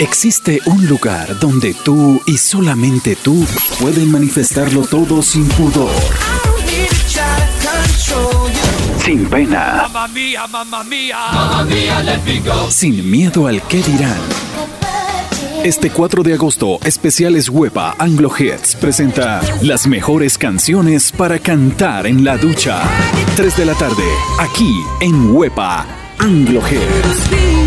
Existe un lugar donde tú y solamente tú pueden manifestarlo todo sin pudor. Sin pena. Sin miedo al que dirán. Este 4 de agosto, especiales Huepa Anglo Hits presenta las mejores canciones para cantar en la ducha. 3 de la tarde, aquí en Huepa Anglo Hits.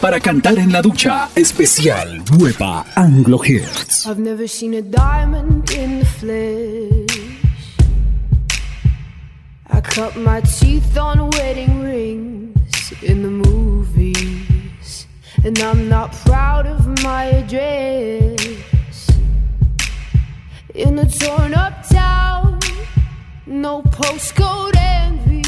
Para cantar en la ducha. Especial Nueva Anglo Hits. I've never seen a diamond in the flesh. I cut my teeth on wedding rings in the movies. And I'm not proud of my address. In a torn up town, no postcode envy.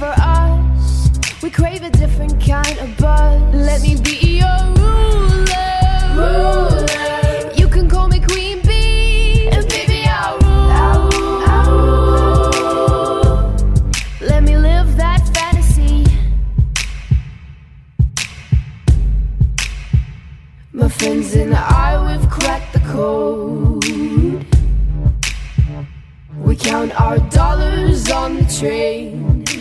for us. We crave a different kind of buzz. Let me be your ruler. ruler. You can call me Queen Bee. And baby, I'll rule. I'll. I'll rule. Let me live that fantasy. My friends and I, we've cracked the code. We count our dollars on the train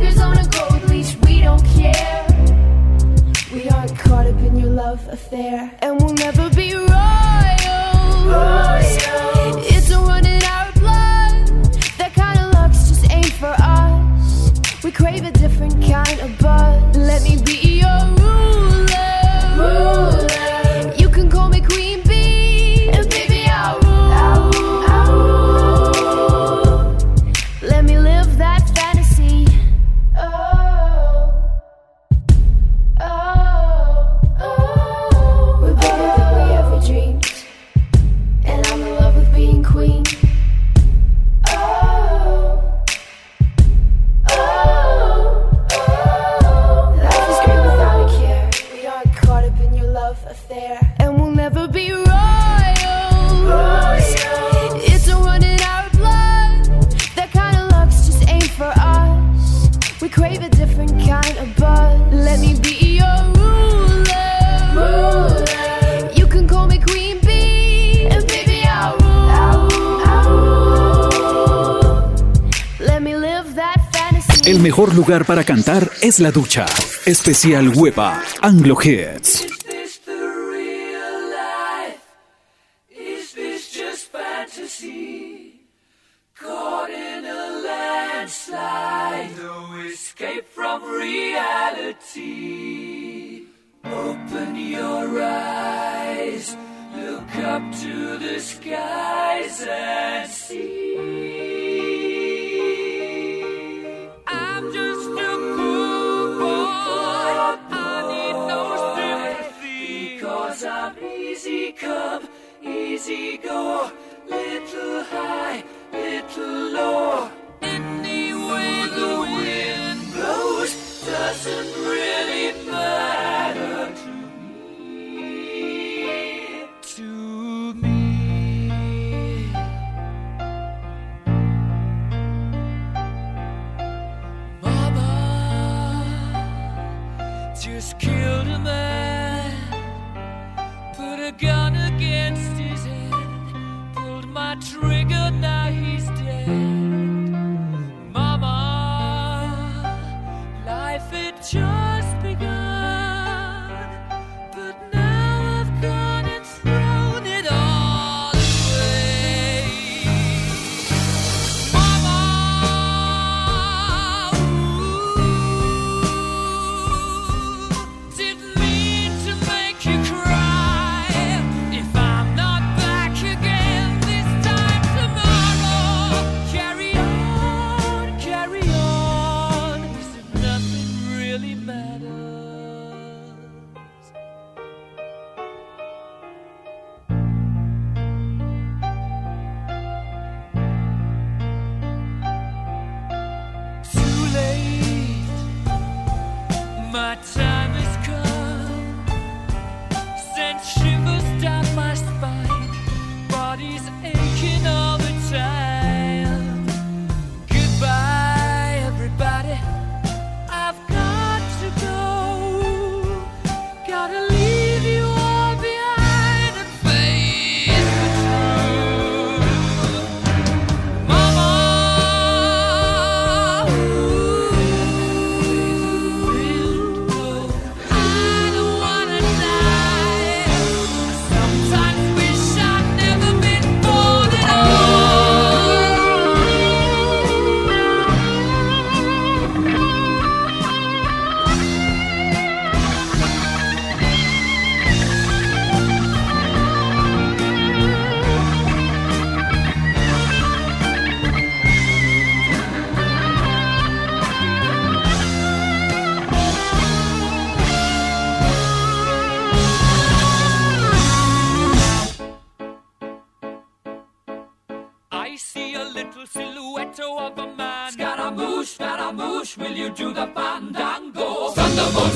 tigers on a gold leash. We don't care. We aren't caught up in your love affair, and we'll never be royals. It's El mejor lugar para cantar es la ducha. Especial Huepa Anglo Hits. Is this the real life? Is this just fantasy? Caught in a landslide, no escape from reality. Open your eyes, look up to the skies and see. Because easy come, easy go. Little high, little low. Any way the wind blows doesn't really matter to me. To me. Mama just killed a man,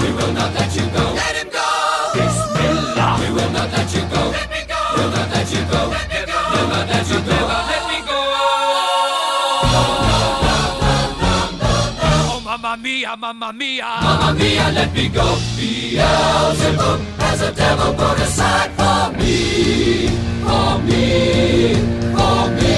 we will not let you go. Let him go! Bismillah, we will not let you go. Let me go! We'll not let you go. Let me go! Will not let you go. Never Let me go! Oh, mamma mia, mamma mia! Mamma mia, let me go. Beelzebub has a devil put aside for me, for me, for me.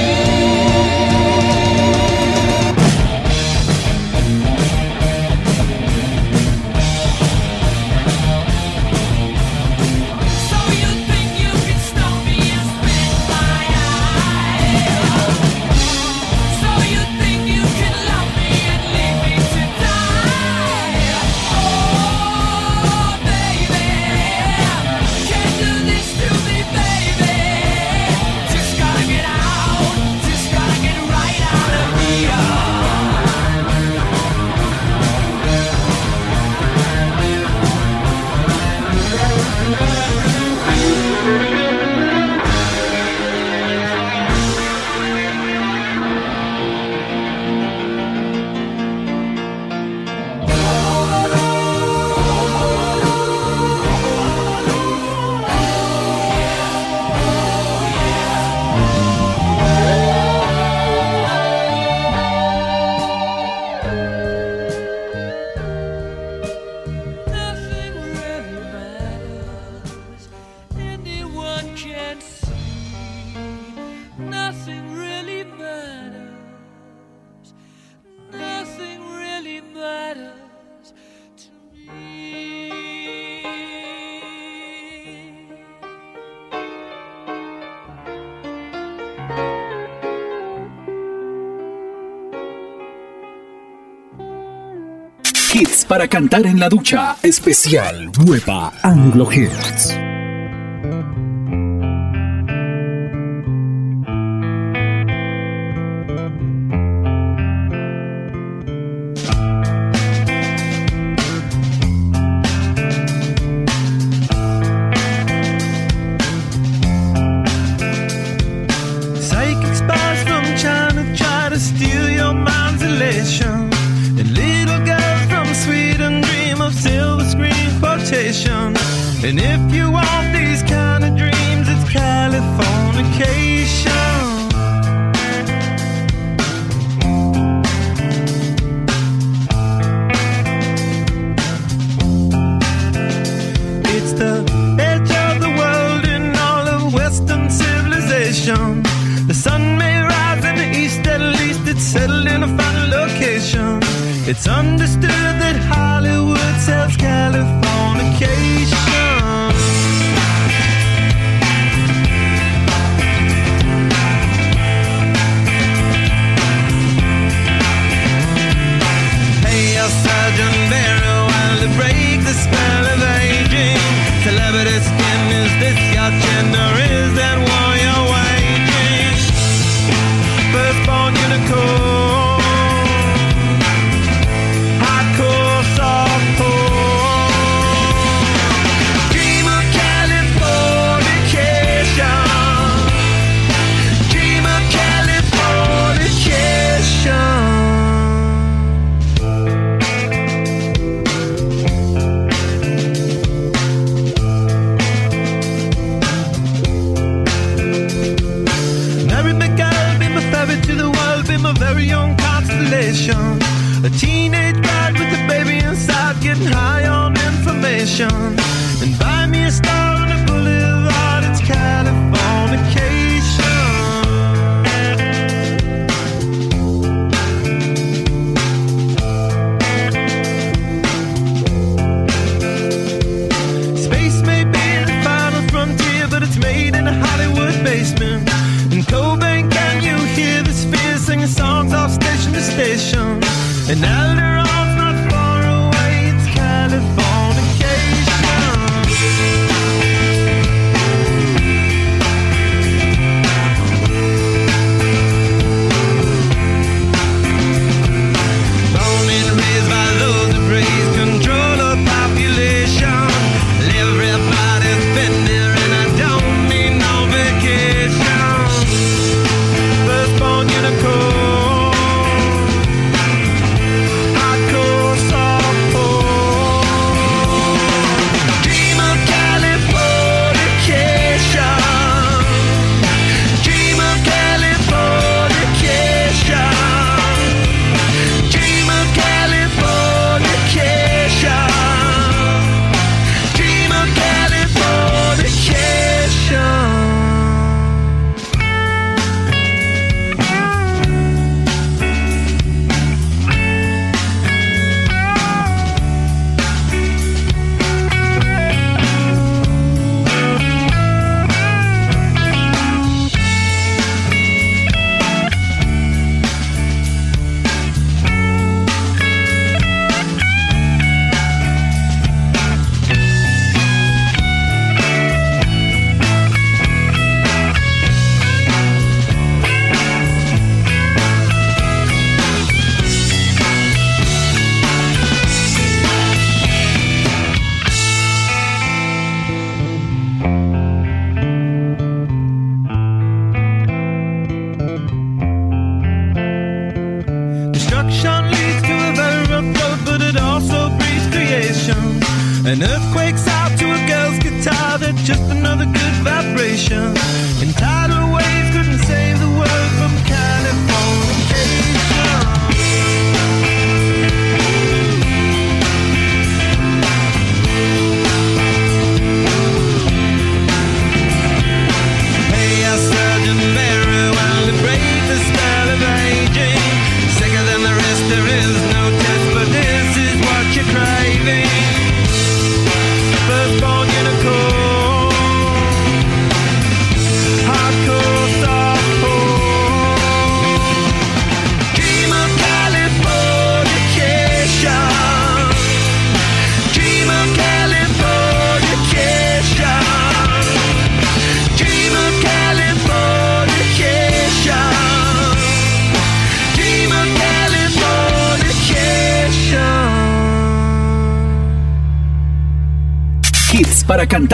Para cantar en la ducha. Especial Nueva Anglo Hits.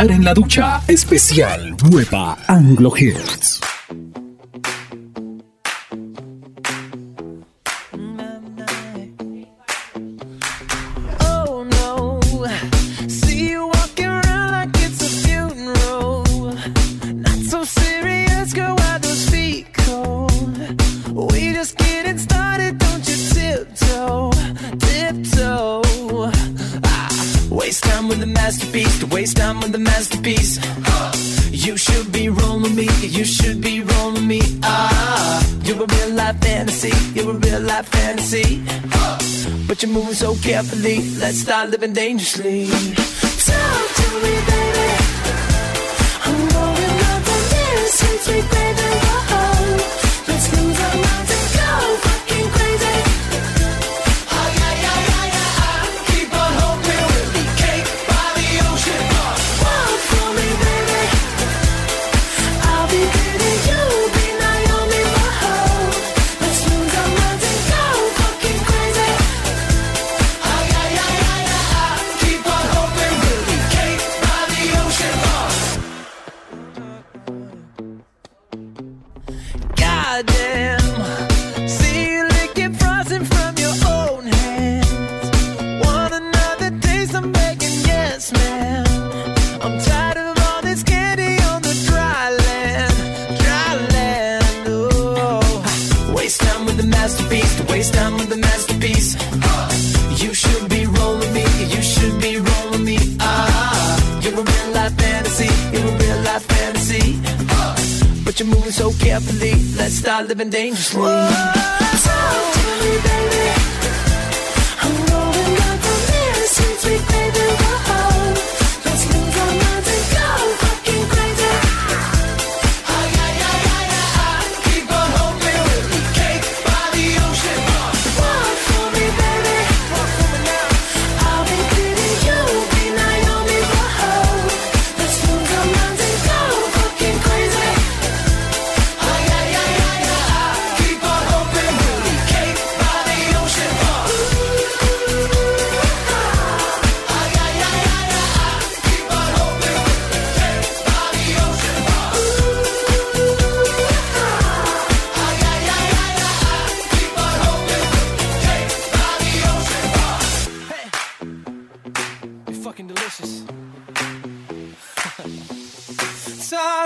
En la ducha, especial Nueva Anglo Hits. start living dangerously. living dangerously.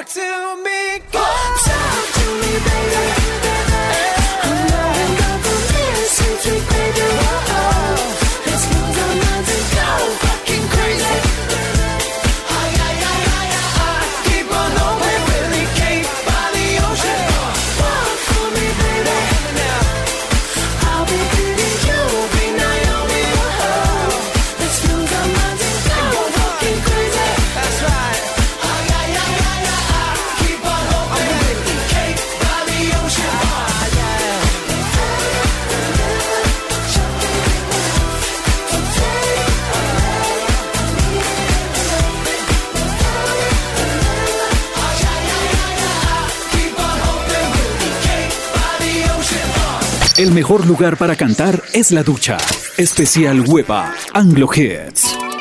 Talk to me, girl. Talk to me, baby. mejor lugar para cantar es la ducha. Especial Hueva Anglo Hits.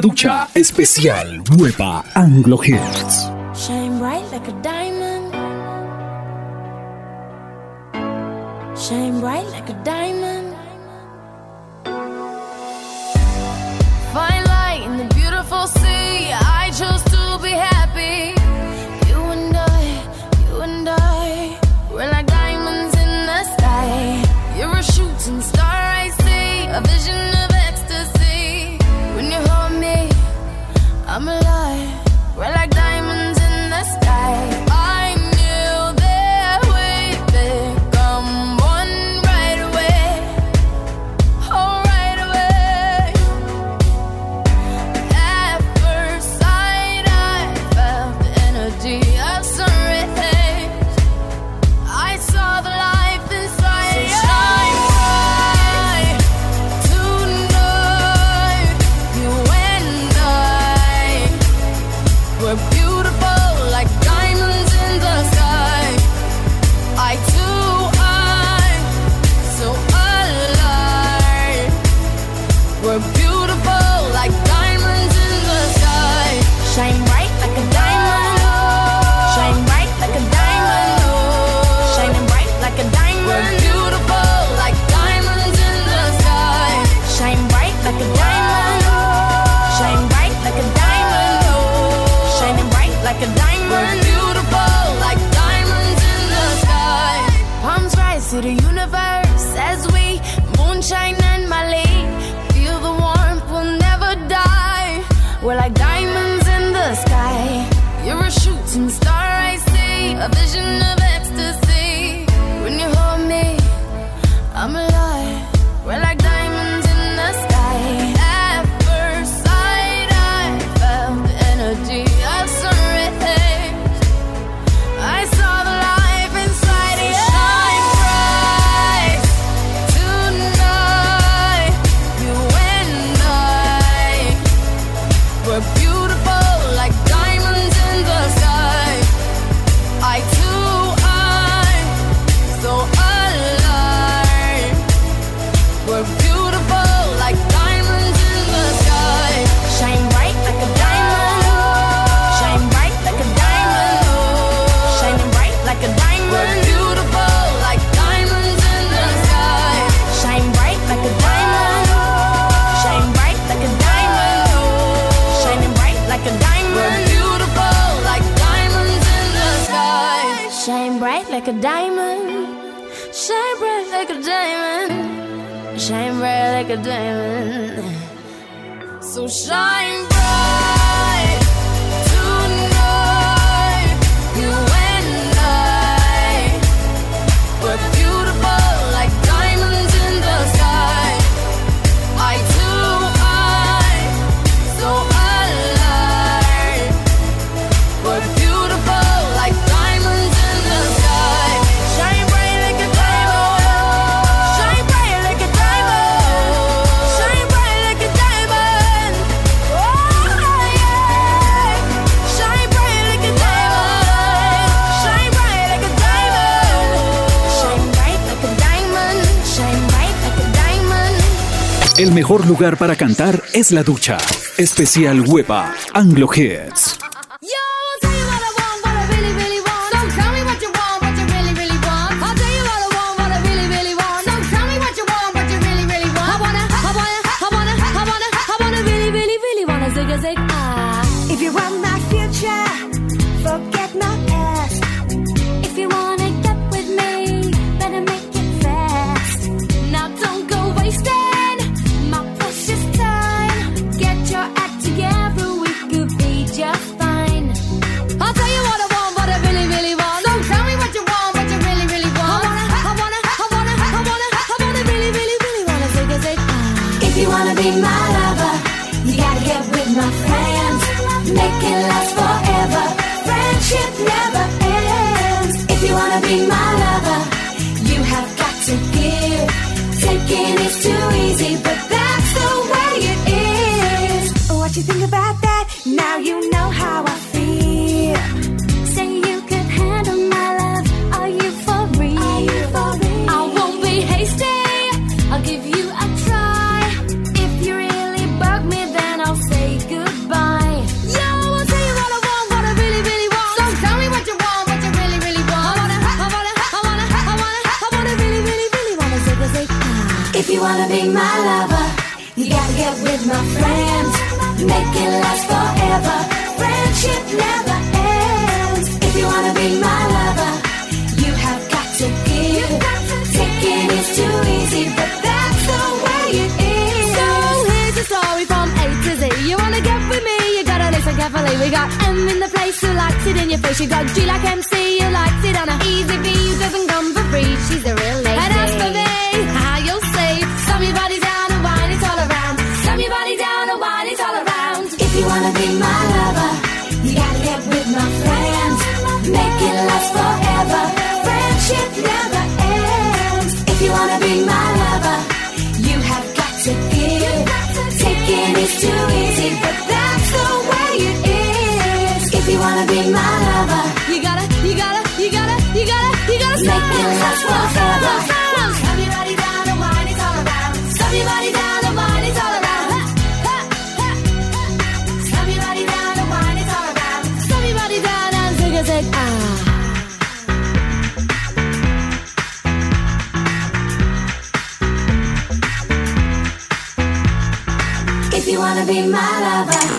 ducha especial nueva Anglo Hits. El mejor lugar para cantar es la ducha. Especial Hueva Anglo Hits. free. She got G like MC, you liked it on a Easy V, you doesn't come for free. She's a real lady. And as for me, how you'll see. Slam your body down and wine it all around. Slam your body down and wine it all around. If you wanna be my lover, you gotta get with my friends. Make it last forever. Friendship never ends. If you wanna be my lover, you have got to give. Taking is too easy.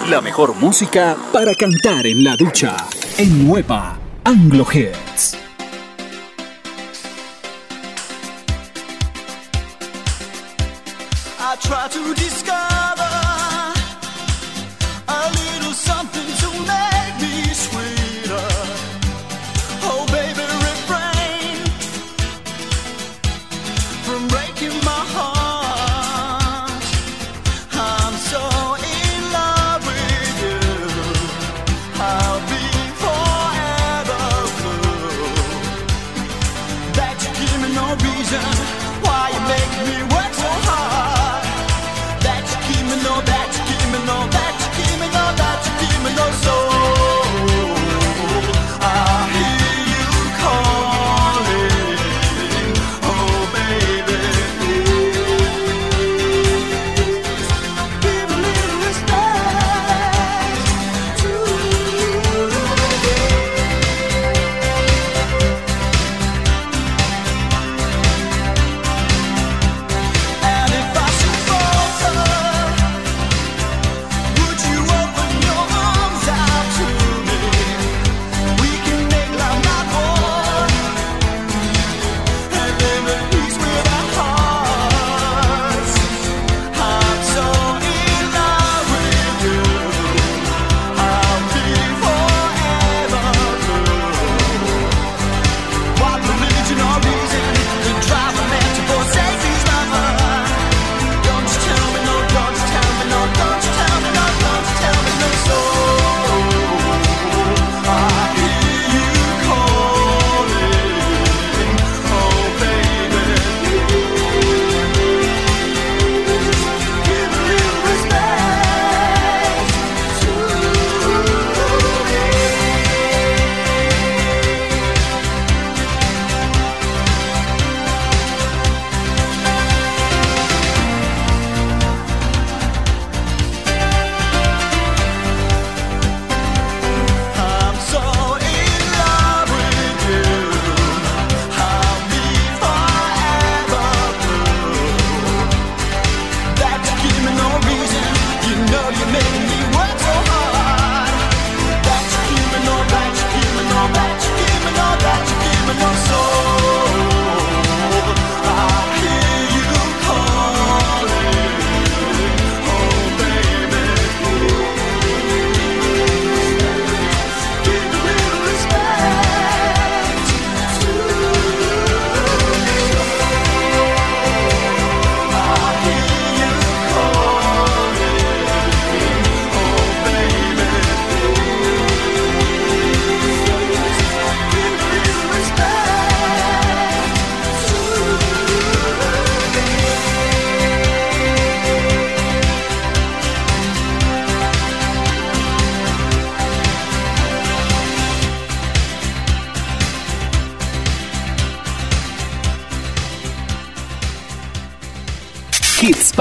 La mejor música para cantar en la ducha. En Nueva Anglo Hits.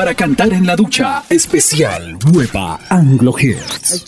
para cantar en la ducha. Especial Nueva Anglo Hits.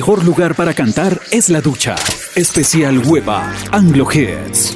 mejor lugar para cantar es la ducha. Especial Hueva Anglo Hits.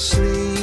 asleep.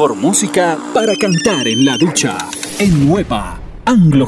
mejor música para cantar en la ducha. En Nueva Anglo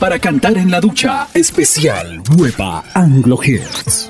para cantar en la ducha. Especial Nueva Anglo Hits.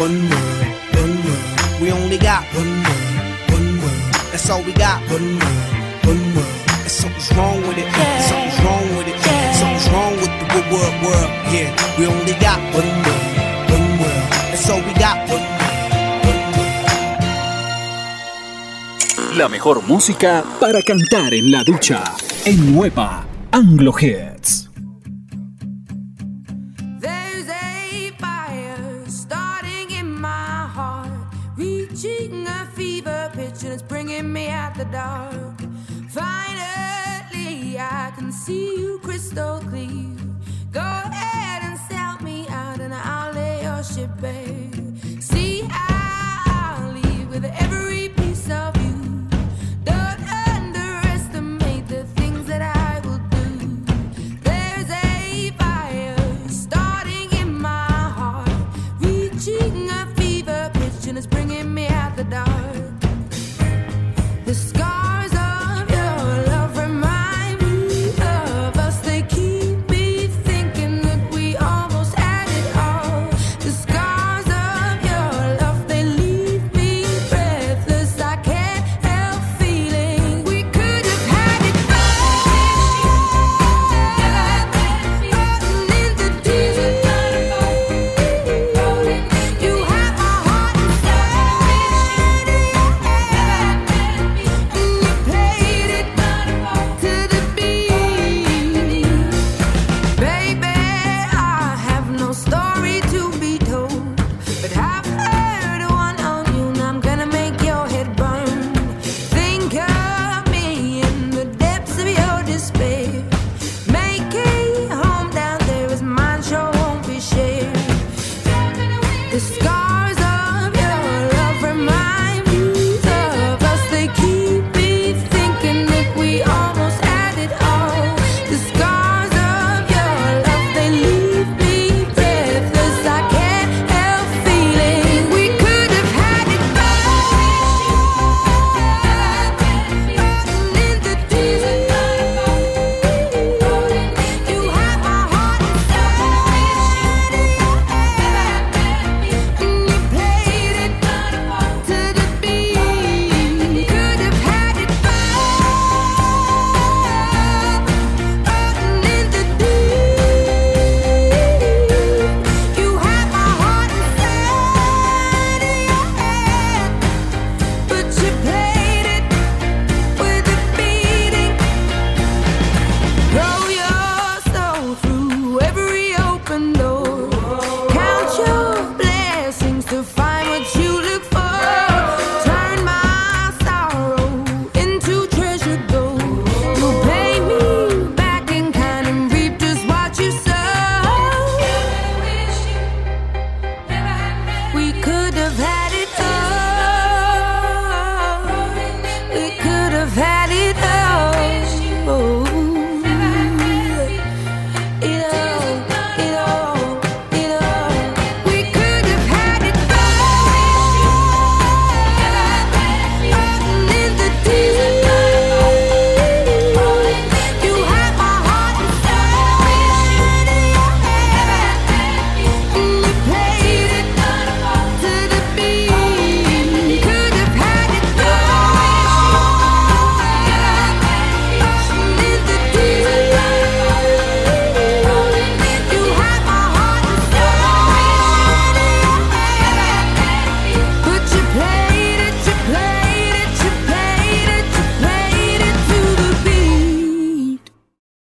One world, one world. We only got one world, one world. That's all we got. One world, one world. And something's wrong with it. Something's wrong with it. Something's wrong with the good world, world. Yeah, we only got one world, one world. That's all we got. One La mejor música para cantar en la ducha. En Nueva Anglo Hits. There's a fire starting in my heart. Reaching a fever pitch and it's bringing me out the dark. Finally, I can see you crystal clear.